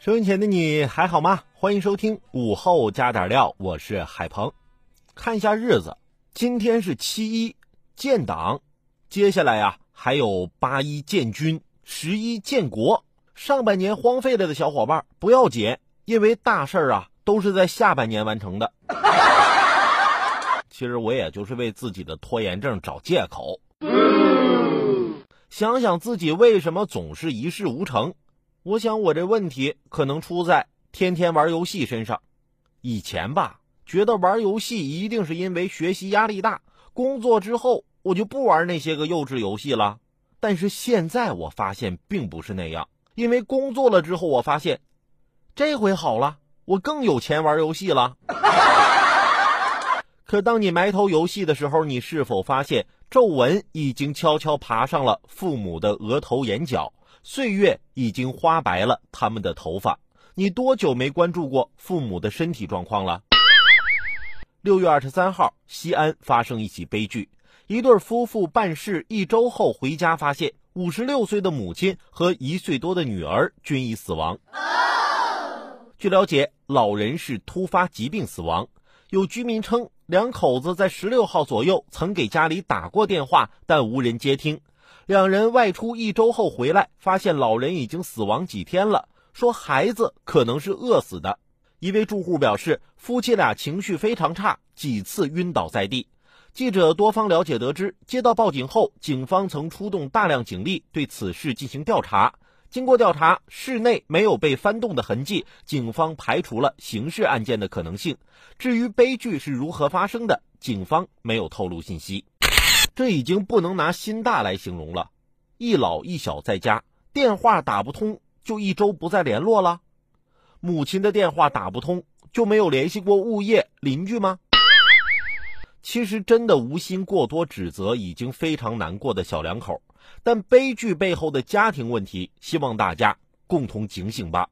收音前的你还好吗？欢迎收听午后加点料，我是海鹏。看一下日子，今天是七一建党，接下来呀还有八一建军、十一建国。上半年荒废了的小伙伴不要紧，因为大事儿啊都是在下半年完成的。其实我也就是为自己的拖延症找借口。想想自己为什么总是一事无成。我想，我这问题可能出在天天玩游戏身上。以前吧，觉得玩游戏一定是因为学习压力大，工作之后我就不玩那些个幼稚游戏了。但是现在我发现并不是那样，因为工作了之后，我发现这回好了，我更有钱玩游戏了。可当你埋头游戏的时候，你是否发现皱纹已经悄悄爬上了父母的额头、眼角？岁月已经花白了他们的头发，你多久没关注过父母的身体状况了？六月二十三号，西安发生一起悲剧，一对夫妇办事一周后回家，发现五十六岁的母亲和一岁多的女儿均已死亡。据了解，老人是突发疾病死亡。有居民称，两口子在十六号左右曾给家里打过电话，但无人接听。两人外出一周后回来，发现老人已经死亡几天了，说孩子可能是饿死的。一位住户表示，夫妻俩情绪非常差，几次晕倒在地。记者多方了解得知，接到报警后，警方曾出动大量警力对此事进行调查。经过调查，室内没有被翻动的痕迹，警方排除了刑事案件的可能性。至于悲剧是如何发生的，警方没有透露信息。这已经不能拿心大来形容了，一老一小在家，电话打不通就一周不再联络了。母亲的电话打不通就没有联系过物业邻居吗？其实真的无心过多指责已经非常难过的小两口，但悲剧背后的家庭问题，希望大家共同警醒吧。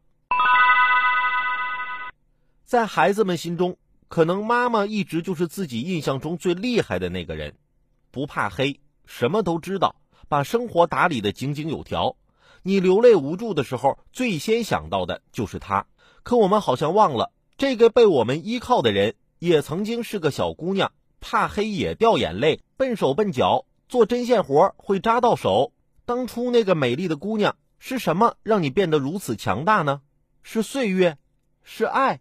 在孩子们心中，可能妈妈一直就是自己印象中最厉害的那个人。不怕黑，什么都知道，把生活打理的井井有条。你流泪无助的时候，最先想到的就是他。可我们好像忘了，这个被我们依靠的人，也曾经是个小姑娘，怕黑也掉眼泪，笨手笨脚，做针线活会扎到手。当初那个美丽的姑娘，是什么让你变得如此强大呢？是岁月，是爱。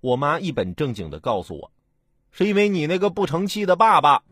我妈一本正经的告诉我。是因为你那个不成器的爸爸。